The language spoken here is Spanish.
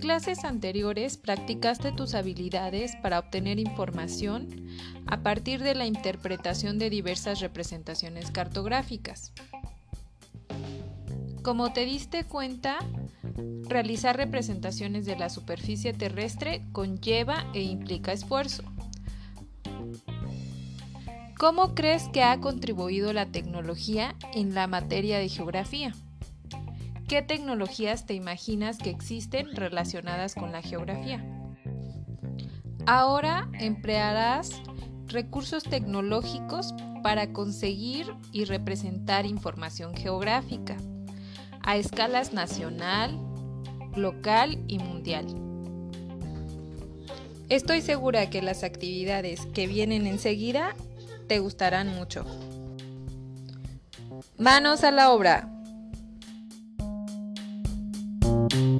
clases anteriores practicaste tus habilidades para obtener información a partir de la interpretación de diversas representaciones cartográficas. Como te diste cuenta, realizar representaciones de la superficie terrestre conlleva e implica esfuerzo. ¿Cómo crees que ha contribuido la tecnología en la materia de geografía? ¿Qué tecnologías te imaginas que existen relacionadas con la geografía? Ahora emplearás recursos tecnológicos para conseguir y representar información geográfica a escalas nacional, local y mundial. Estoy segura que las actividades que vienen enseguida te gustarán mucho. Manos a la obra. Thank you.